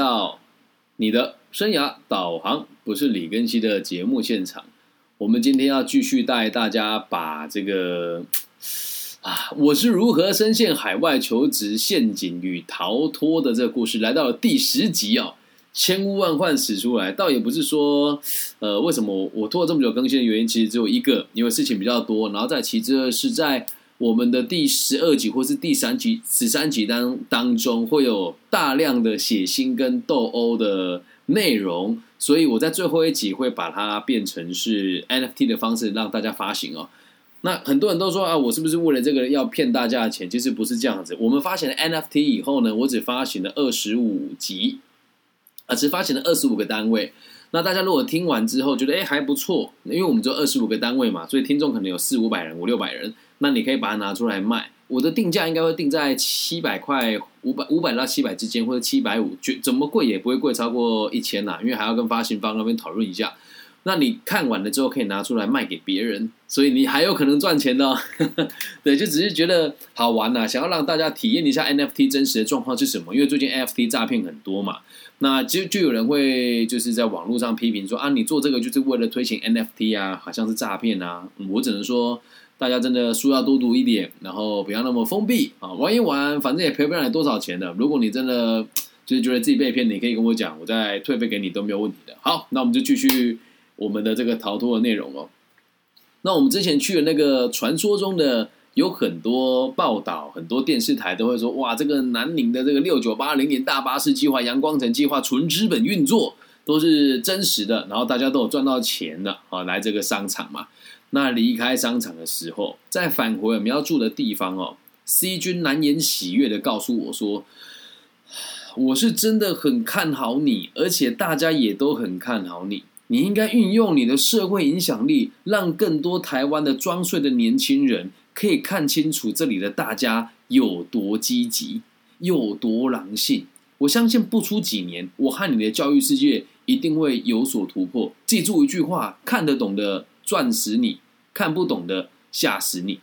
到你的生涯导航，不是李根熙的节目现场。我们今天要继续带大家把这个 啊，我是如何深陷海外求职陷阱与逃脱的这个故事，来到了第十集哦，千呼万唤始出来。倒也不是说，呃，为什么我拖了这么久更新的原因，其实只有一个，因为事情比较多。然后在其次是在。我们的第十二集或是第三集、十三集当当中会有大量的血腥跟斗殴的内容，所以我在最后一集会把它变成是 NFT 的方式让大家发行哦。那很多人都说啊，我是不是为了这个要骗大家的钱？其实不是这样子。我们发行了 NFT 以后呢，我只发行了二十五集，啊，只发行了二十五个单位。那大家如果听完之后觉得哎还不错，因为我们只有二十五个单位嘛，所以听众可能有四五百人、五六百人。那你可以把它拿出来卖，我的定价应该会定在七百块，五百五百到七百之间，或者七百五，就怎么贵也不会贵超过一千呐，因为还要跟发行方那边讨论一下。那你看完了之后可以拿出来卖给别人，所以你还有可能赚钱的。对，就只是觉得好玩呐，想要让大家体验一下 NFT 真实的状况是什么。因为最近 NFT 诈骗很多嘛，那就就有人会就是在网络上批评说啊，你做这个就是为了推行 NFT 啊，好像是诈骗啊。我只能说。大家真的书要多读一点，然后不要那么封闭啊！玩一玩，反正也赔不了你多少钱的。如果你真的就是觉得自己被骗，你可以跟我讲，我再退费给你都没有问题的。好，那我们就继续我们的这个逃脱的内容哦。那我们之前去的那个传说中的，有很多报道，很多电视台都会说，哇，这个南宁的这个六九八零年大巴士计划、阳光城计划纯资本运作都是真实的，然后大家都有赚到钱的啊，来这个商场嘛。那离开商场的时候，在返回我们要住的地方哦，C 君难言喜悦的告诉我说：“ 我是真的很看好你，而且大家也都很看好你。你应该运用你的社会影响力，让更多台湾的装睡的年轻人可以看清楚这里的大家有多积极，有多狼性。我相信不出几年，我和你的教育世界一定会有所突破。记住一句话：看得懂的。”赚死你，看不懂的吓死你。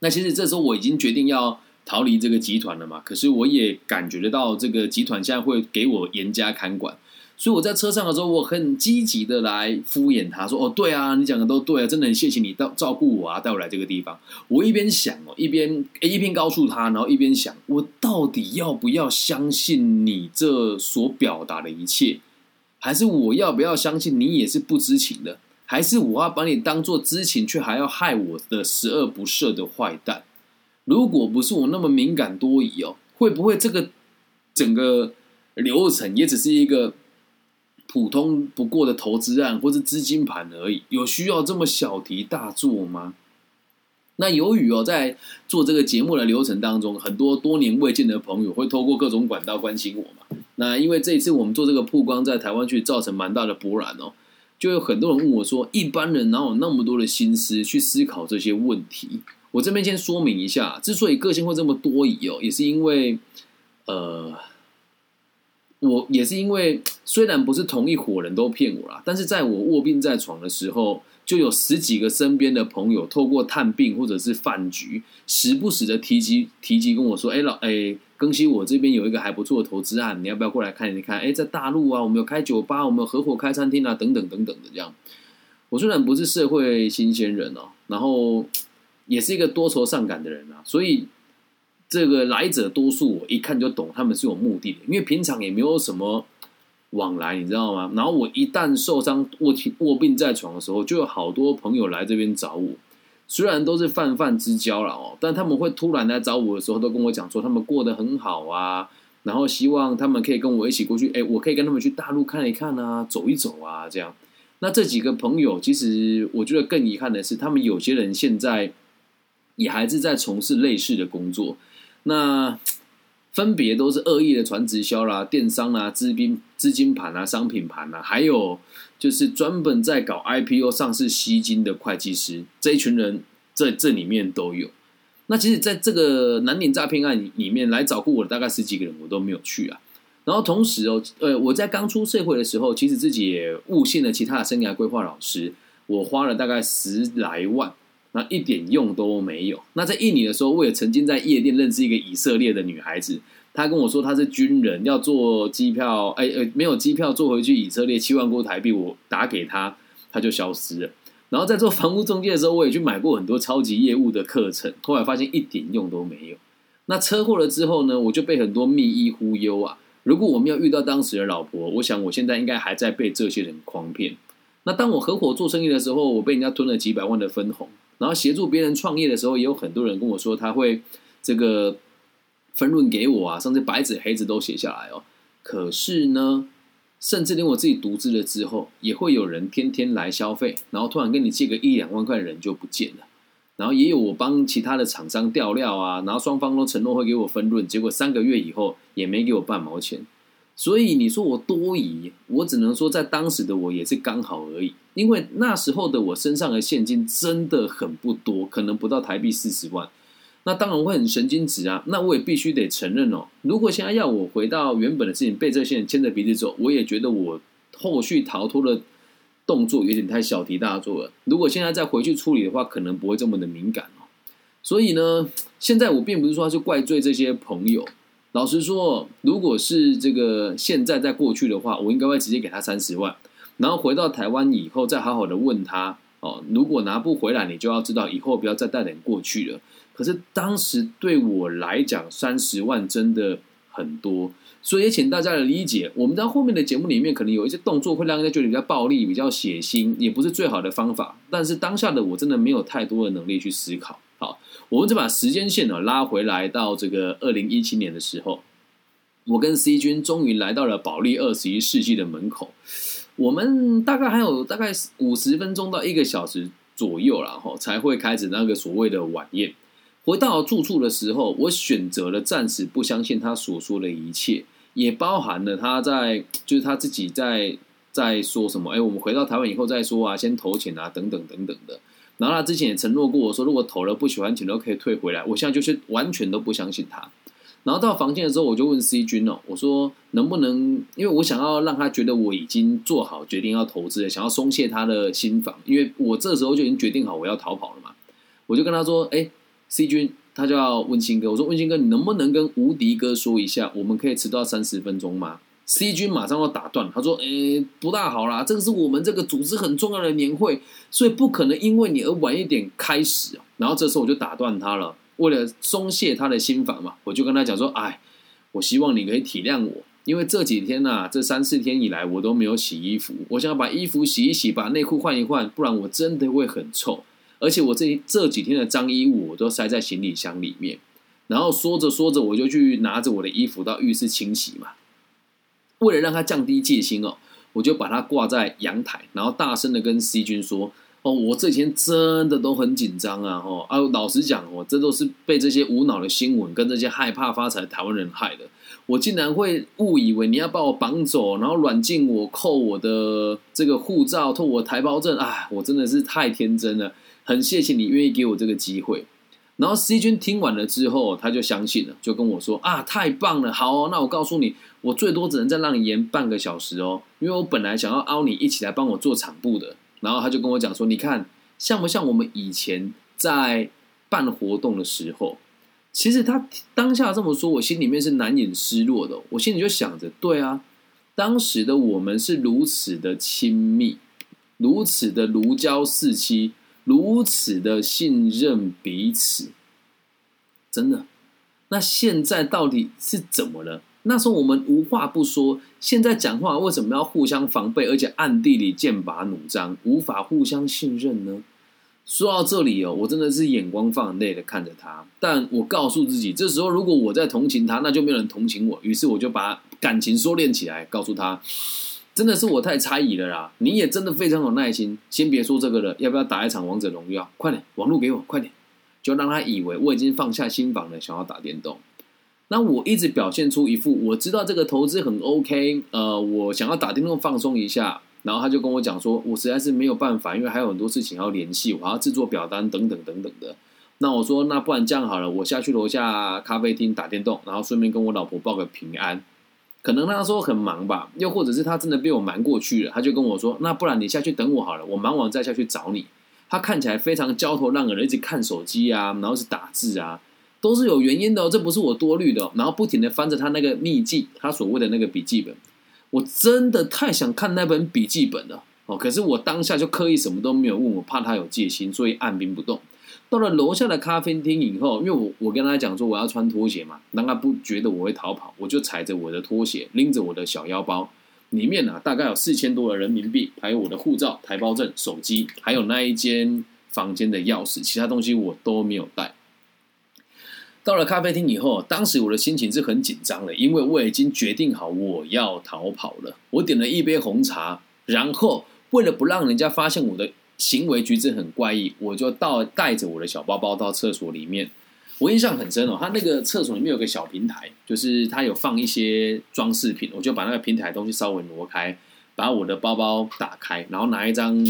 那其实这时候我已经决定要逃离这个集团了嘛。可是我也感觉得到这个集团现在会给我严加看管，所以我在车上的时候，我很积极的来敷衍他说：“哦，对啊，你讲的都对啊，真的很谢谢你照照顾我啊，带我来这个地方。”我一边想哦，一边一边告诉他，然后一边想，我到底要不要相信你这所表达的一切，还是我要不要相信你也是不知情的？还是我要把你当做知情却还要害我的十恶不赦的坏蛋？如果不是我那么敏感多疑哦，会不会这个整个流程也只是一个普通不过的投资案或者资金盘而已？有需要这么小题大做吗？那由于哦，在做这个节目的流程当中，很多多年未见的朋友会透过各种管道关心我嘛。那因为这一次我们做这个曝光，在台湾去造成蛮大的波澜哦。就有很多人问我说：“一般人哪有那么多的心思去思考这些问题？”我这边先说明一下，之所以个性会这么多疑哦，也是因为，呃，我也是因为，虽然不是同一伙人都骗我啦，但是在我卧病在床的时候。就有十几个身边的朋友，透过探病或者是饭局，时不时的提及提及跟我说：“哎老哎，更新我这边有一个还不错的投资案，你要不要过来看一看？哎，在大陆啊，我们有开酒吧，我们有合伙开餐厅啊，等等等等的这样。我虽然不是社会新鲜人哦，然后也是一个多愁善感的人啊，所以这个来者多数，我一看就懂他们是有目的的，因为平常也没有什么。往来你知道吗？然后我一旦受伤卧卧病在床的时候，就有好多朋友来这边找我。虽然都是泛泛之交了哦，但他们会突然来找我的时候，都跟我讲说他们过得很好啊，然后希望他们可以跟我一起过去。哎，我可以跟他们去大陆看一看啊，走一走啊，这样。那这几个朋友，其实我觉得更遗憾的是，他们有些人现在也还是在从事类似的工作。那。分别都是恶意的传直销啦、电商啦、资金资金盘啊、商品盘啊，还有就是专门在搞 IPO 上市吸金的会计师，这一群人在这里面都有。那其实，在这个南岭诈骗案里面来找过我的大概十几个人，我都没有去啊。然后同时哦，呃，我在刚出社会的时候，其实自己也误信了其他的生涯规划老师，我花了大概十来万。那一点用都没有。那在印尼的时候，我也曾经在夜店认识一个以色列的女孩子，她跟我说她是军人，要坐机票，哎呃，没有机票坐回去以色列七万多台币，我打给她，她就消失了。然后在做房屋中介的时候，我也去买过很多超级业务的课程，后来发现一点用都没有。那车祸了之后呢，我就被很多密医忽悠啊。如果我没有遇到当时的老婆，我想我现在应该还在被这些人诓骗。那当我合伙做生意的时候，我被人家吞了几百万的分红，然后协助别人创业的时候，也有很多人跟我说他会这个分润给我啊，甚至白纸黑字都写下来哦。可是呢，甚至连我自己独资了之后，也会有人天天来消费，然后突然跟你借个一两万块的，人就不见了。然后也有我帮其他的厂商调料啊，然后双方都承诺会给我分润，结果三个月以后也没给我半毛钱。所以你说我多疑，我只能说在当时的我也是刚好而已，因为那时候的我身上的现金真的很不多，可能不到台币四十万。那当然会很神经质啊，那我也必须得承认哦。如果现在要我回到原本的事情，被这些人牵着鼻子走，我也觉得我后续逃脱的。动作有点太小题大做了。如果现在再回去处理的话，可能不会这么的敏感哦。所以呢，现在我并不是说去怪罪这些朋友。老实说，如果是这个现在在过去的话，我应该会直接给他三十万，然后回到台湾以后再好好的问他哦。如果拿不回来，你就要知道以后不要再带点过去了。可是当时对我来讲，三十万真的很多。所以也请大家的理解，我们在后面的节目里面可能有一些动作会让人家觉得比较暴力、比较血腥，也不是最好的方法。但是当下的我真的没有太多的能力去思考。好，我们就把时间线呢拉回来到这个二零一七年的时候，我跟 C 君终于来到了保利二十一世纪的门口。我们大概还有大概五十分钟到一个小时左右，然后才会开始那个所谓的晚宴。回到住处的时候，我选择了暂时不相信他所说的一切。也包含了他在，就是他自己在在说什么？哎，我们回到台湾以后再说啊，先投钱啊，等等等等的。然后他之前也承诺过我说，如果投了不喜欢钱都可以退回来。我现在就是完全都不相信他。然后到房间的时候，我就问 C 君哦，我说能不能，因为我想要让他觉得我已经做好决定要投资了，想要松懈他的心房，因为我这时候就已经决定好我要逃跑了嘛。我就跟他说，哎，C 君。他叫温馨哥，我说问新哥，你能不能跟无敌哥说一下，我们可以迟到三十分钟吗？C 君马上要打断，他说：“诶，不大好啦，这个是我们这个组织很重要的年会，所以不可能因为你而晚一点开始啊。”然后这时候我就打断他了，为了松懈他的心房嘛，我就跟他讲说：“哎，我希望你可以体谅我，因为这几天呐，这三四天以来我都没有洗衣服，我想要把衣服洗一洗，把内裤换一换，不然我真的会很臭。”而且我这这几天的脏衣物我都塞在行李箱里面，然后说着说着我就去拿着我的衣服到浴室清洗嘛。为了让他降低戒心哦，我就把它挂在阳台，然后大声的跟 C 君说：“哦，我这几天真的都很紧张啊！哦，啊，老实讲哦，这都是被这些无脑的新闻跟这些害怕发财的台湾人害的。我竟然会误以为你要把我绑走，然后软禁我，扣我的这个护照，扣我台胞证啊！我真的是太天真了。”很谢谢你愿意给我这个机会，然后 C 君听完了之后，他就相信了，就跟我说：“啊，太棒了，好，哦，那我告诉你，我最多只能再让你延半个小时哦，因为我本来想要邀你一起来帮我做场部的。”然后他就跟我讲说：“你看，像不像我们以前在办活动的时候？其实他当下这么说，我心里面是难掩失落的。我心里就想着，对啊，当时的我们是如此的亲密，如此的如胶似漆。”如此的信任彼此，真的。那现在到底是怎么了？那时候我们无话不说，现在讲话为什么要互相防备，而且暗地里剑拔弩张，无法互相信任呢？说到这里哦，我真的是眼光放泪的看着他。但我告诉自己，这时候如果我在同情他，那就没有人同情我。于是我就把感情收敛起来，告诉他。真的是我太猜疑了啦！你也真的非常有耐心。先别说这个了，要不要打一场王者荣耀？快点，网络给我，快点！就让他以为我已经放下心房了，想要打电动。那我一直表现出一副我知道这个投资很 OK，呃，我想要打电动放松一下。然后他就跟我讲说，我实在是没有办法，因为还有很多事情要联系，我还要制作表单等等等等的。那我说，那不然这样好了，我下去楼下咖啡厅打电动，然后顺便跟我老婆报个平安。可能那时候很忙吧，又或者是他真的被我瞒过去了，他就跟我说：“那不然你下去等我好了，我忙完再下去找你。”他看起来非常焦头烂额的，一直看手机啊，然后是打字啊。都是有原因的哦，这不是我多虑的。然后不停的翻着他那个秘籍，他所谓的那个笔记本，我真的太想看那本笔记本了哦。可是我当下就刻意什么都没有问，我怕他有戒心，所以按兵不动。到了楼下的咖啡厅以后，因为我我跟他讲说我要穿拖鞋嘛，让他不觉得我会逃跑，我就踩着我的拖鞋，拎着我的小腰包，里面呢大概有四千多的人民币，还有我的护照、台胞证、手机，还有那一间房间的钥匙，其他东西我都没有带。到了咖啡厅以后，当时我的心情是很紧张的，因为我已经决定好我要逃跑了。我点了一杯红茶，然后为了不让人家发现我的行为举止很怪异，我就到带着我的小包包到厕所里面。我印象很深哦，他那个厕所里面有个小平台，就是他有放一些装饰品，我就把那个平台东西稍微挪开，把我的包包打开，然后拿一张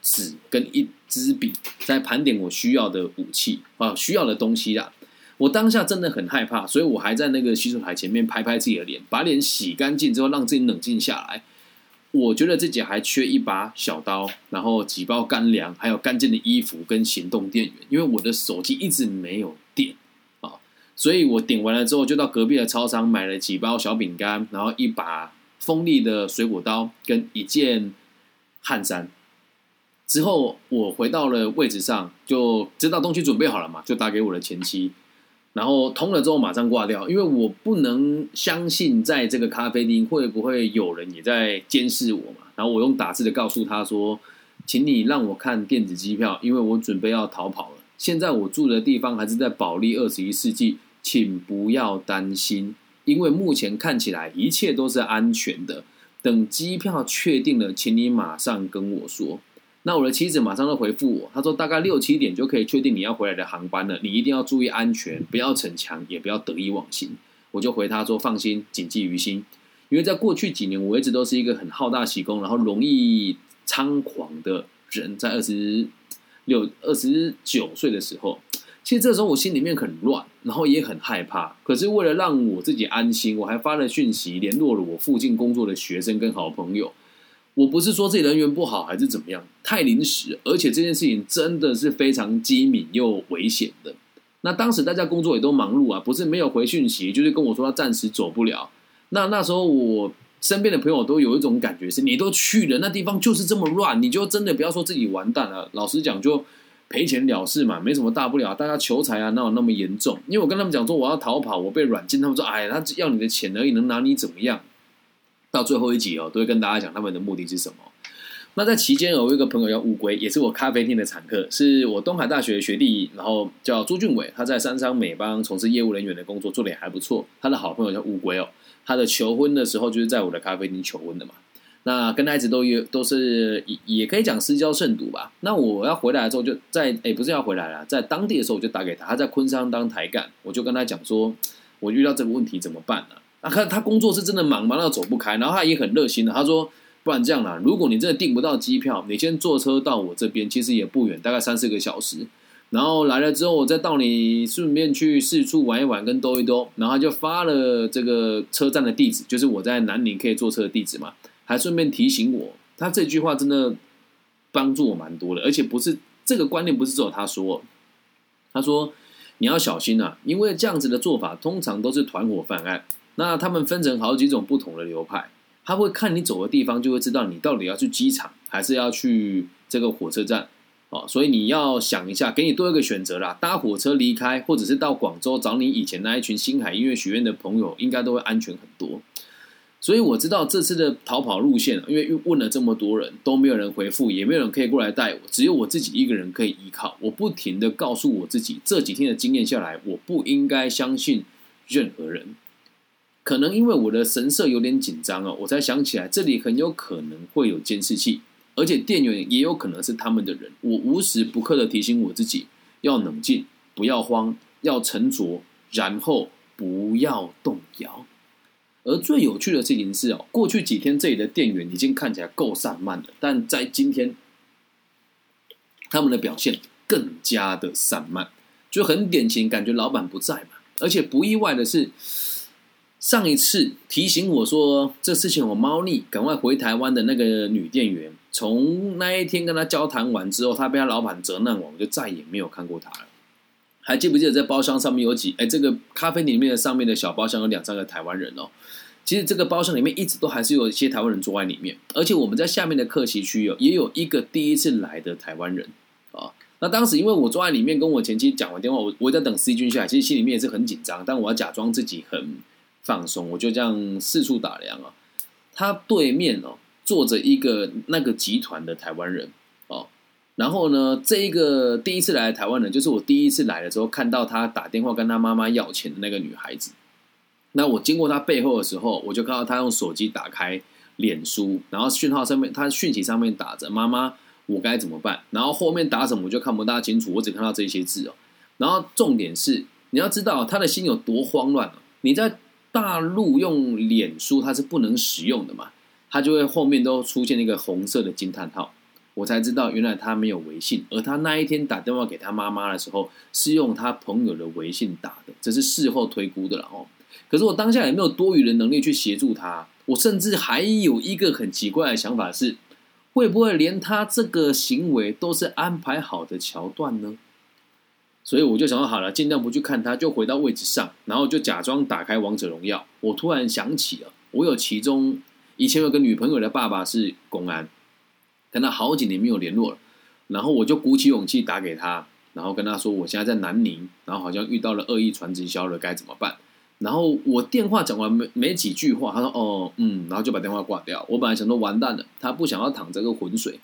纸跟一支笔，在盘点我需要的武器啊，需要的东西啦。我当下真的很害怕，所以我还在那个洗手台前面拍拍自己的脸，把脸洗干净之后，让自己冷静下来。我觉得自己还缺一把小刀，然后几包干粮，还有干净的衣服跟行动电源，因为我的手机一直没有电啊。所以我点完了之后，就到隔壁的超商买了几包小饼干，然后一把锋利的水果刀跟一件汗衫。之后我回到了位置上，就知道东西准备好了嘛，就打给我的前妻。然后通了之后马上挂掉，因为我不能相信在这个咖啡厅会不会有人也在监视我嘛。然后我用打字的告诉他说：“请你让我看电子机票，因为我准备要逃跑了。现在我住的地方还是在保利二十一世纪，请不要担心，因为目前看起来一切都是安全的。等机票确定了，请你马上跟我说。”那我的妻子马上就回复我，她说大概六七点就可以确定你要回来的航班了，你一定要注意安全，不要逞强，也不要得意忘形。我就回她说放心，谨记于心。因为在过去几年，我一直都是一个很好大喜功，然后容易猖狂的人。在二十六、二十九岁的时候，其实这时候我心里面很乱，然后也很害怕。可是为了让我自己安心，我还发了讯息联络了我附近工作的学生跟好朋友。我不是说这人缘不好还是怎么样，太临时，而且这件事情真的是非常机敏又危险的。那当时大家工作也都忙碌啊，不是没有回讯息，就是跟我说他暂时走不了。那那时候我身边的朋友都有一种感觉是，你都去了那地方就是这么乱，你就真的不要说自己完蛋了。老实讲，就赔钱了事嘛，没什么大不了。大家求财啊，哪有那么严重？因为我跟他们讲说我要逃跑，我被软禁，他们说哎，他要你的钱而已，能拿你怎么样？到最后一集哦，都会跟大家讲他们的目的是什么。那在期间，有一个朋友叫乌龟，也是我咖啡厅的常客，是我东海大学的学弟，然后叫朱俊伟，他在三商美邦从事业务人员的工作，做的也还不错。他的好朋友叫乌龟哦，他的求婚的时候就是在我的咖啡厅求婚的嘛。那跟他一直都有都是也也可以讲私交甚笃吧。那我要回来之后，就在哎不是要回来了，在当地的时候我就打给他，他在昆山当台干，我就跟他讲说，我遇到这个问题怎么办呢？啊，他他工作是真的忙，忙到走不开。然后他也很热心的，他说：“不然这样啦，如果你真的订不到机票，你先坐车到我这边，其实也不远，大概三四个小时。然后来了之后，我再到你顺便去四处玩一玩，跟兜一兜。然后就发了这个车站的地址，就是我在南宁可以坐车的地址嘛。还顺便提醒我，他这句话真的帮助我蛮多的，而且不是这个观念，不是只有他说。他说你要小心啊，因为这样子的做法通常都是团伙犯案。”那他们分成好几种不同的流派，他会看你走的地方，就会知道你到底要去机场还是要去这个火车站哦。所以你要想一下，给你多一个选择啦，搭火车离开，或者是到广州找你以前那一群星海音乐学院的朋友，应该都会安全很多。所以我知道这次的逃跑路线，因为问了这么多人都没有人回复，也没有人可以过来带我，只有我自己一个人可以依靠。我不停的告诉我自己，这几天的经验下来，我不应该相信任何人。可能因为我的神色有点紧张哦，我才想起来这里很有可能会有监视器，而且店员也有可能是他们的人。我无时不刻的提醒我自己要冷静，不要慌，要沉着，然后不要动摇。而最有趣的事情是哦，过去几天这里的店员已经看起来够散漫了，但在今天，他们的表现更加的散漫，就很典型，感觉老板不在嘛。而且不意外的是。上一次提醒我说这事情我猫腻，赶快回台湾的那个女店员，从那一天跟她交谈完之后，她被她老板责难我，我就再也没有看过她了。还记不记得在包厢上面有几？哎，这个咖啡里面的上面的小包厢有两三个台湾人哦。其实这个包厢里面一直都还是有一些台湾人坐在里面，而且我们在下面的客席区有也有一个第一次来的台湾人啊。那当时因为我坐在里面跟我前妻讲完电话，我我在等 C 君下来，其实心里面也是很紧张，但我要假装自己很放松，我就这样四处打量啊。他对面哦坐着一个那个集团的台湾人哦，然后呢，这一个第一次来台湾人，就是我第一次来的时候看到他打电话跟他妈妈要钱的那个女孩子。那我经过他背后的时候，我就看到他用手机打开脸书，然后讯号上面，他讯息上面打着“妈妈，我该怎么办？”然后后面打什么我就看不大清楚，我只看到这些字哦。然后重点是，你要知道他的心有多慌乱你在大陆用脸书，它是不能使用的嘛？他就会后面都出现一个红色的惊叹号，我才知道原来他没有微信，而他那一天打电话给他妈妈的时候，是用他朋友的微信打的，这是事后推估的了哦。可是我当下也没有多余的能力去协助他，我甚至还有一个很奇怪的想法是，会不会连他这个行为都是安排好的桥段呢？所以我就想说好了，尽量不去看他，就回到位置上，然后就假装打开王者荣耀。我突然想起了，我有其中以前有个女朋友的爸爸是公安，跟他好几年没有联络了，然后我就鼓起勇气打给他，然后跟他说我现在在南宁，然后好像遇到了恶意传直销了，该怎么办？然后我电话讲完没没几句话，他说哦嗯，然后就把电话挂掉。我本来想说完蛋了，他不想要淌这个浑水，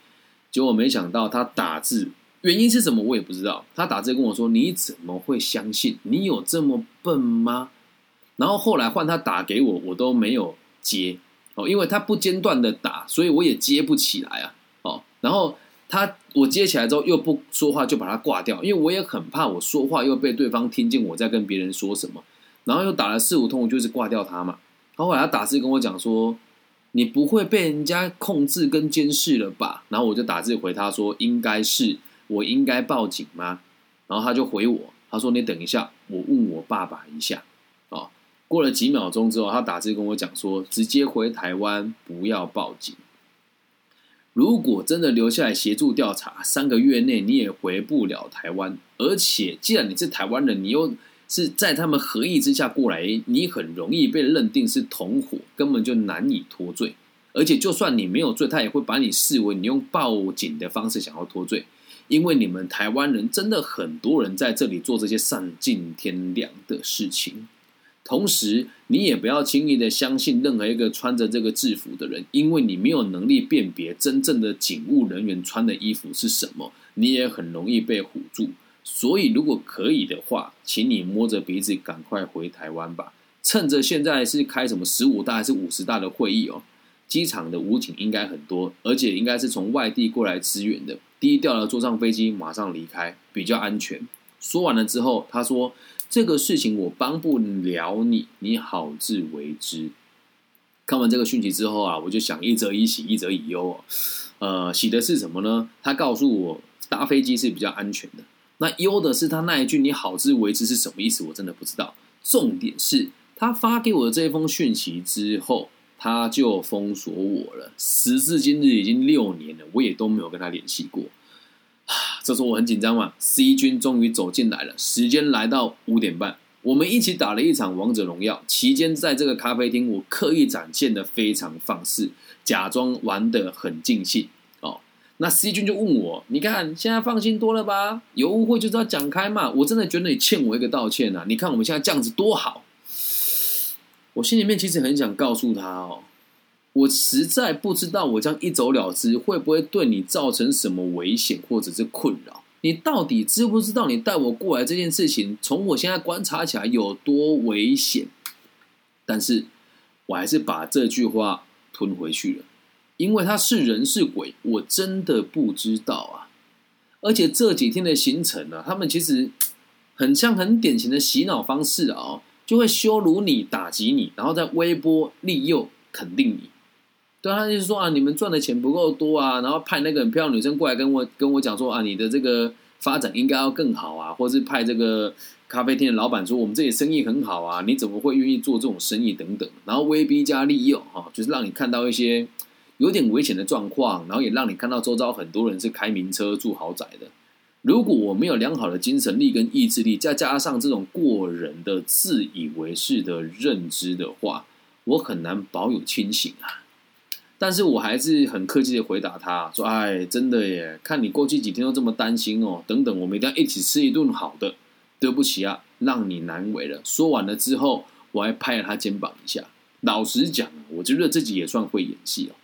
结果没想到他打字原因是什么我也不知道。他打字跟我说你怎么会相信？你有这么笨吗？然后后来换他打给我，我都没有接哦，因为他不间断的打，所以我也接不起来啊哦。然后他我接起来之后又不说话，就把他挂掉，因为我也很怕我说话又被对方听见我在跟别人说什么。然后又打了四五通，就是挂掉他嘛。他后来打字跟我讲说：“你不会被人家控制跟监视了吧？”然后我就打字回他说：“应该是，我应该报警吗？”然后他就回我，他说：“你等一下，我问我爸爸一下。”哦，过了几秒钟之后，他打字跟我讲说：“直接回台湾，不要报警。如果真的留下来协助调查，三个月内你也回不了台湾。而且既然你是台湾人，你又……”是在他们合意之下过来，你很容易被认定是同伙，根本就难以脱罪。而且，就算你没有罪，他也会把你视为你用报警的方式想要脱罪。因为你们台湾人真的很多人在这里做这些丧尽天良的事情。同时，你也不要轻易的相信任何一个穿着这个制服的人，因为你没有能力辨别真正的警务人员穿的衣服是什么，你也很容易被唬住。所以，如果可以的话，请你摸着鼻子赶快回台湾吧。趁着现在是开什么十五大还是五十大的会议哦，机场的武警应该很多，而且应该是从外地过来支援的。低调的坐上飞机，马上离开比较安全。说完了之后，他说：“这个事情我帮不了你，你好自为之。”看完这个讯息之后啊，我就想一则以喜，一则以忧。呃，喜的是什么呢？他告诉我搭飞机是比较安全的。那忧的是他那一句“你好自为之”是什么意思？我真的不知道。重点是他发给我的这封讯息之后，他就封锁我了。时至今日已经六年了，我也都没有跟他联系过。这时候我很紧张嘛。C 君终于走进来了，时间来到五点半，我们一起打了一场王者荣耀。期间在这个咖啡厅，我刻意展现的非常放肆，假装玩的很尽兴哦。那 C 君就问我：“你看现在放心多了吧？有误会就是要讲开嘛。我真的觉得你欠我一个道歉呐！你看我们现在这样子多好。”我心里面其实很想告诉他哦，我实在不知道我这样一走了之会不会对你造成什么危险或者是困扰。你到底知不知道你带我过来这件事情，从我现在观察起来有多危险？但是我还是把这句话吞回去了。因为他是人是鬼，我真的不知道啊！而且这几天的行程呢，他们其实很像很典型的洗脑方式啊，就会羞辱你、打击你，然后在微波利诱肯定你。对他就是说啊，你们赚的钱不够多啊，然后派那个很漂亮女生过来跟我跟我讲说啊，你的这个发展应该要更好啊，或是派这个咖啡店的老板说我们这里生意很好啊，你怎么会愿意做这种生意等等，然后威逼加利诱哈，就是让你看到一些。有点危险的状况，然后也让你看到周遭很多人是开名车住豪宅的，如果我没有良好的精神力跟意志力，再加上这种过人的自以为是的认知的话，我很难保有清醒啊。但是我还是很客气的回答他说：“哎，真的耶，看你过去几天都这么担心哦，等等，我们一定要一起吃一顿好的。对不起啊，让你难为了。”说完了之后，我还拍了他肩膀一下。老实讲，我觉得自己也算会演戏哦。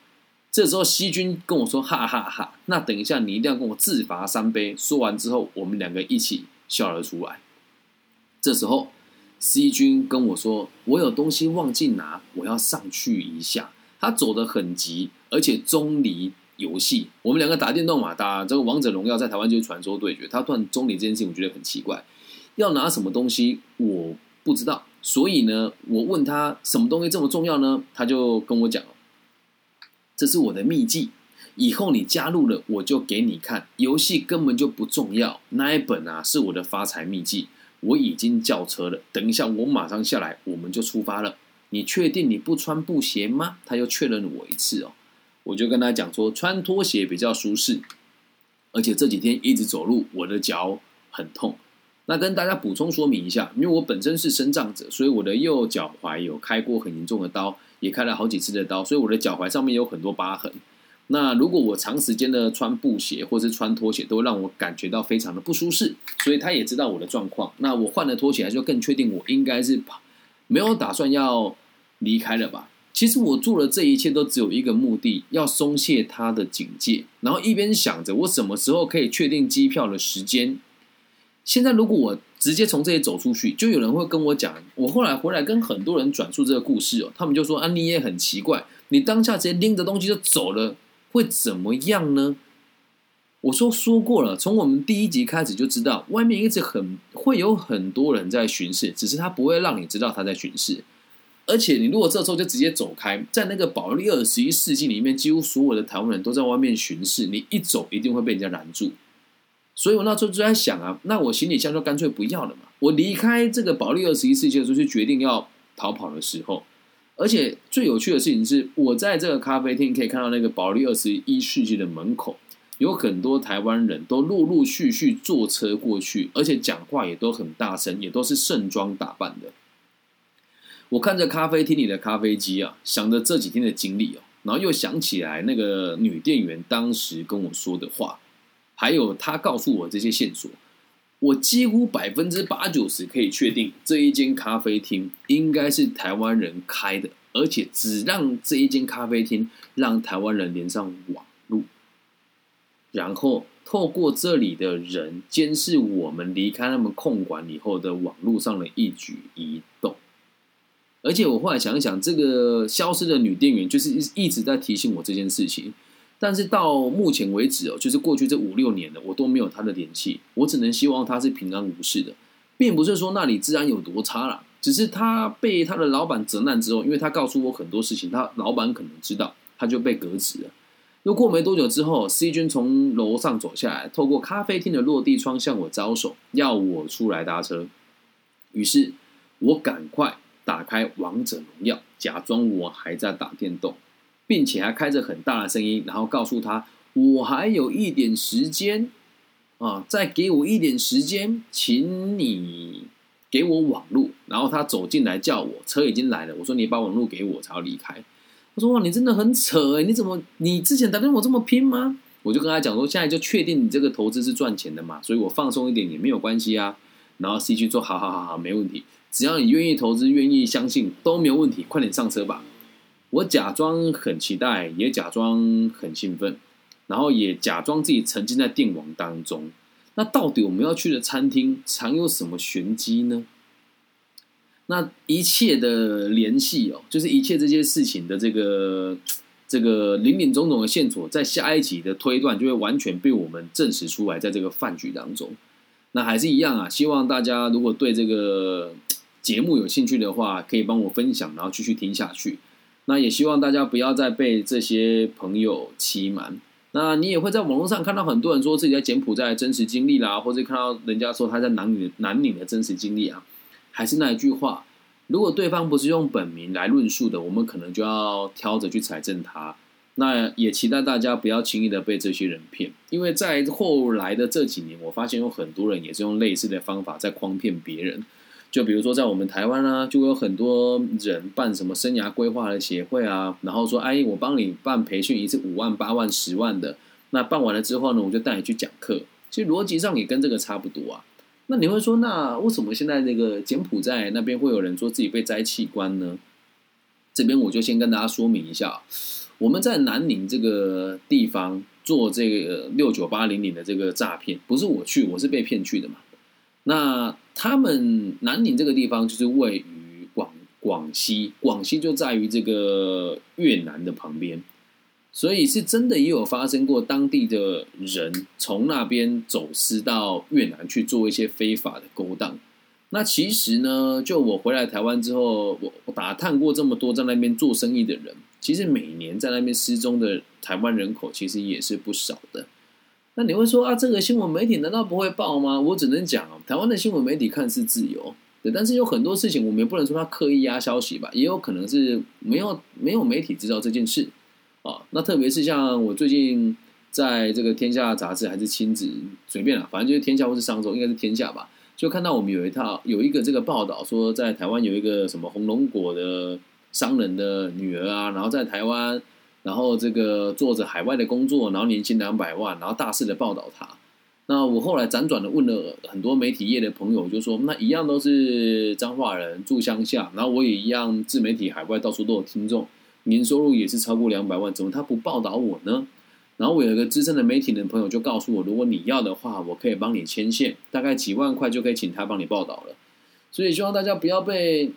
这时候，西君跟我说：“哈哈哈，那等一下你一定要跟我自罚三杯。”说完之后，我们两个一起笑了出来。这时候，西君跟我说：“我有东西忘记拿，我要上去一下。”他走得很急，而且钟离游戏。我们两个打电动嘛，打这个王者荣耀，在台湾就是传说对决。他断钟离这件事情，我觉得很奇怪。要拿什么东西，我不知道。所以呢，我问他什么东西这么重要呢？他就跟我讲。这是我的秘籍，以后你加入了，我就给你看。游戏根本就不重要，那一本啊是我的发财秘籍。我已经叫车了，等一下我马上下来，我们就出发了。你确定你不穿布鞋吗？他又确认了我一次哦，我就跟他讲说，穿拖鞋比较舒适，而且这几天一直走路，我的脚很痛。那跟大家补充说明一下，因为我本身是身障者，所以我的右脚踝有开过很严重的刀。也开了好几次的刀，所以我的脚踝上面有很多疤痕。那如果我长时间的穿布鞋或是穿拖鞋，都让我感觉到非常的不舒适。所以他也知道我的状况。那我换了拖鞋，就更确定我应该是没有打算要离开了吧？其实我做了这一切都只有一个目的，要松懈他的警戒，然后一边想着我什么时候可以确定机票的时间。现在如果我直接从这里走出去，就有人会跟我讲。我后来回来跟很多人转述这个故事哦，他们就说：“啊，你也很奇怪，你当下直接拎着东西就走了，会怎么样呢？”我说说过了，从我们第一集开始就知道，外面一直很会有很多人在巡视，只是他不会让你知道他在巡视。而且你如果这时候就直接走开，在那个保利二十一世纪里面，几乎所有的台湾人都在外面巡视，你一走一定会被人家拦住。所以我那时候就在想啊，那我行李箱就干脆不要了嘛。我离开这个保利二十一世纪的时候，就决定要逃跑的时候。而且最有趣的事情是，我在这个咖啡厅可以看到那个保利二十一世纪的门口，有很多台湾人都陆陆续续坐车过去，而且讲话也都很大声，也都是盛装打扮的。我看着咖啡厅里的咖啡机啊，想着这几天的经历哦，然后又想起来那个女店员当时跟我说的话。还有他告诉我这些线索，我几乎百分之八九十可以确定这一间咖啡厅应该是台湾人开的，而且只让这一间咖啡厅让台湾人连上网路，然后透过这里的人监视我们离开他们控管以后的网络上的一举一动。而且我后来想一想，这个消失的女店员就是一直在提醒我这件事情。但是到目前为止哦，就是过去这五六年了，我都没有他的联系。我只能希望他是平安无事的，并不是说那里治安有多差啦，只是他被他的老板责难之后，因为他告诉我很多事情，他老板可能知道，他就被革职了。又过没多久之后，C 君从楼上走下来，透过咖啡厅的落地窗向我招手，要我出来搭车。于是我赶快打开王者荣耀，假装我还在打电动。并且还开着很大的声音，然后告诉他：“我还有一点时间啊，再给我一点时间，请你给我网路。”然后他走进来叫我，车已经来了。我说：“你把网路给我，才要离开。”他说：“哇，你真的很扯哎！你怎么你之前打跟我这么拼吗？”我就跟他讲说：“现在就确定你这个投资是赚钱的嘛，所以我放松一点也没有关系啊。”然后 C 区说：“好好好好，没问题，只要你愿意投资，愿意相信都没有问题，快点上车吧。”我假装很期待，也假装很兴奋，然后也假装自己沉浸在电网当中。那到底我们要去的餐厅藏有什么玄机呢？那一切的联系哦，就是一切这些事情的这个这个林林总总的线索，在下一集的推断就会完全被我们证实出来，在这个饭局当中。那还是一样啊，希望大家如果对这个节目有兴趣的话，可以帮我分享，然后继续听下去。那也希望大家不要再被这些朋友欺瞒。那你也会在网络上看到很多人说自己在柬埔寨真实经历啦，或者看到人家说他在南岭南岭的真实经历啊。还是那一句话，如果对方不是用本名来论述的，我们可能就要挑着去采证他。那也期待大家不要轻易的被这些人骗，因为在后来的这几年，我发现有很多人也是用类似的方法在诓骗别人。就比如说在我们台湾啊，就有很多人办什么生涯规划的协会啊，然后说，哎，我帮你办培训，一次五万、八万、十万的，那办完了之后呢，我就带你去讲课。其实逻辑上也跟这个差不多啊。那你会说，那为什么现在这个柬埔寨那边会有人说自己被摘器官呢？这边我就先跟大家说明一下。我们在南宁这个地方做这个六九八零零的这个诈骗，不是我去，我是被骗去的嘛。那他们南宁这个地方就是位于广广西，广西就在于这个越南的旁边，所以是真的也有发生过当地的人从那边走私到越南去做一些非法的勾当。那其实呢，就我回来台湾之后，我我打探过这么多在那边做生意的人。其实每年在那边失踪的台湾人口其实也是不少的。那你会说啊，这个新闻媒体难道不会报吗？我只能讲，台湾的新闻媒体看似自由，对，但是有很多事情我们也不能说他刻意压消息吧，也有可能是没有没有媒体知道这件事啊。那特别是像我最近在这个《天下》杂志还是亲子随便了，反正就是《天下》或是上周，应该是《天下》吧，就看到我们有一套有一个这个报道说，在台湾有一个什么红龙果的。商人的女儿啊，然后在台湾，然后这个做着海外的工作，然后年薪两百万，然后大肆的报道他。那我后来辗转的问了很多媒体业的朋友，就说那一样都是彰化人，住乡下，然后我也一样自媒体海外到处都有听众，年收入也是超过两百万，怎么他不报道我呢？然后我有一个资深的媒体的朋友就告诉我，如果你要的话，我可以帮你牵线，大概几万块就可以请他帮你报道了。所以希望大家不要被。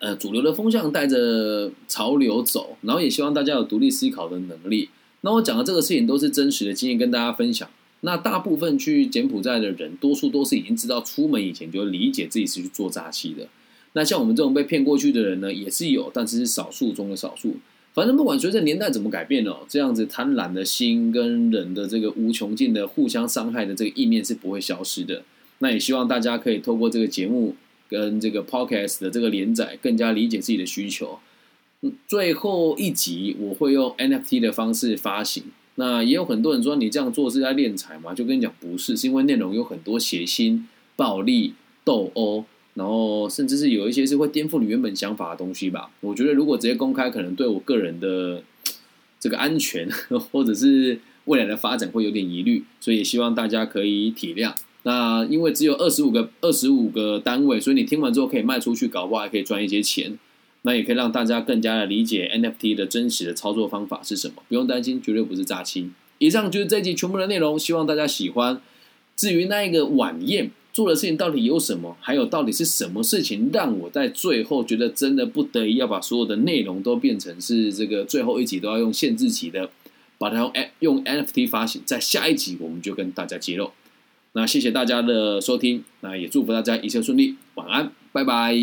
呃，主流的风向带着潮流走，然后也希望大家有独立思考的能力。那我讲的这个事情都是真实的经验跟大家分享。那大部分去柬埔寨的人，多数都是已经知道出门以前就理解自己是去做诈欺的。那像我们这种被骗过去的人呢，也是有，但是是少数中的少数。反正不管随着年代怎么改变哦，这样子贪婪的心跟人的这个无穷尽的互相伤害的这个意念是不会消失的。那也希望大家可以透过这个节目。跟这个 podcast 的这个连载更加理解自己的需求。最后一集我会用 NFT 的方式发行。那也有很多人说你这样做是在敛财吗？就跟你讲不是，是因为内容有很多血腥、暴力、斗殴，然后甚至是有一些是会颠覆你原本想法的东西吧。我觉得如果直接公开，可能对我个人的 这个安全 或者是未来的发展会有点疑虑，所以希望大家可以体谅。那因为只有二十五个二十五个单位，所以你听完之后可以卖出去，搞不好还可以赚一些钱。那也可以让大家更加的理解 NFT 的真实的操作方法是什么，不用担心，绝对不是诈欺。以上就是这集全部的内容，希望大家喜欢。至于那一个晚宴做的事情到底有什么，还有到底是什么事情让我在最后觉得真的不得已要把所有的内容都变成是这个最后一集都要用限制级的，把它用用 NFT 发行，在下一集我们就跟大家揭露。那谢谢大家的收听，那也祝福大家一切顺利，晚安，拜拜。